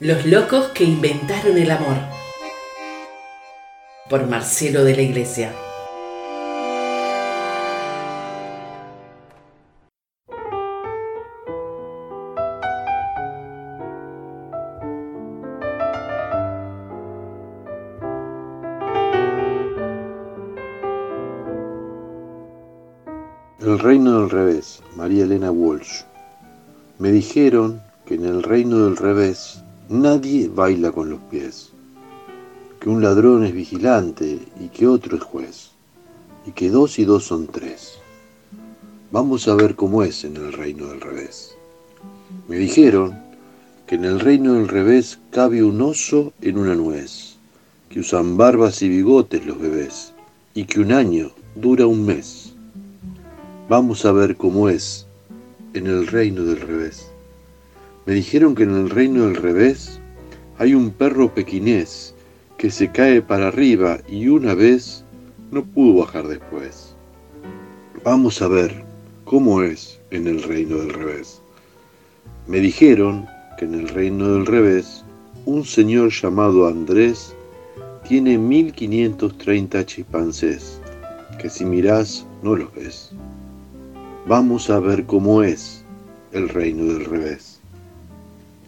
Los locos que inventaron el amor. Por Marcelo de la Iglesia. El reino del revés, María Elena Walsh. Me dijeron que en el reino del revés nadie baila con los pies, que un ladrón es vigilante y que otro es juez, y que dos y dos son tres. Vamos a ver cómo es en el reino del revés. Me dijeron que en el reino del revés cabe un oso en una nuez, que usan barbas y bigotes los bebés, y que un año dura un mes. Vamos a ver cómo es en el reino del revés. Me dijeron que en el reino del revés hay un perro pequinés que se cae para arriba y una vez no pudo bajar después. Vamos a ver cómo es en el reino del revés. Me dijeron que en el reino del revés un señor llamado Andrés tiene 1530 chimpancés, que si mirás no los ves. Vamos a ver cómo es el reino del revés.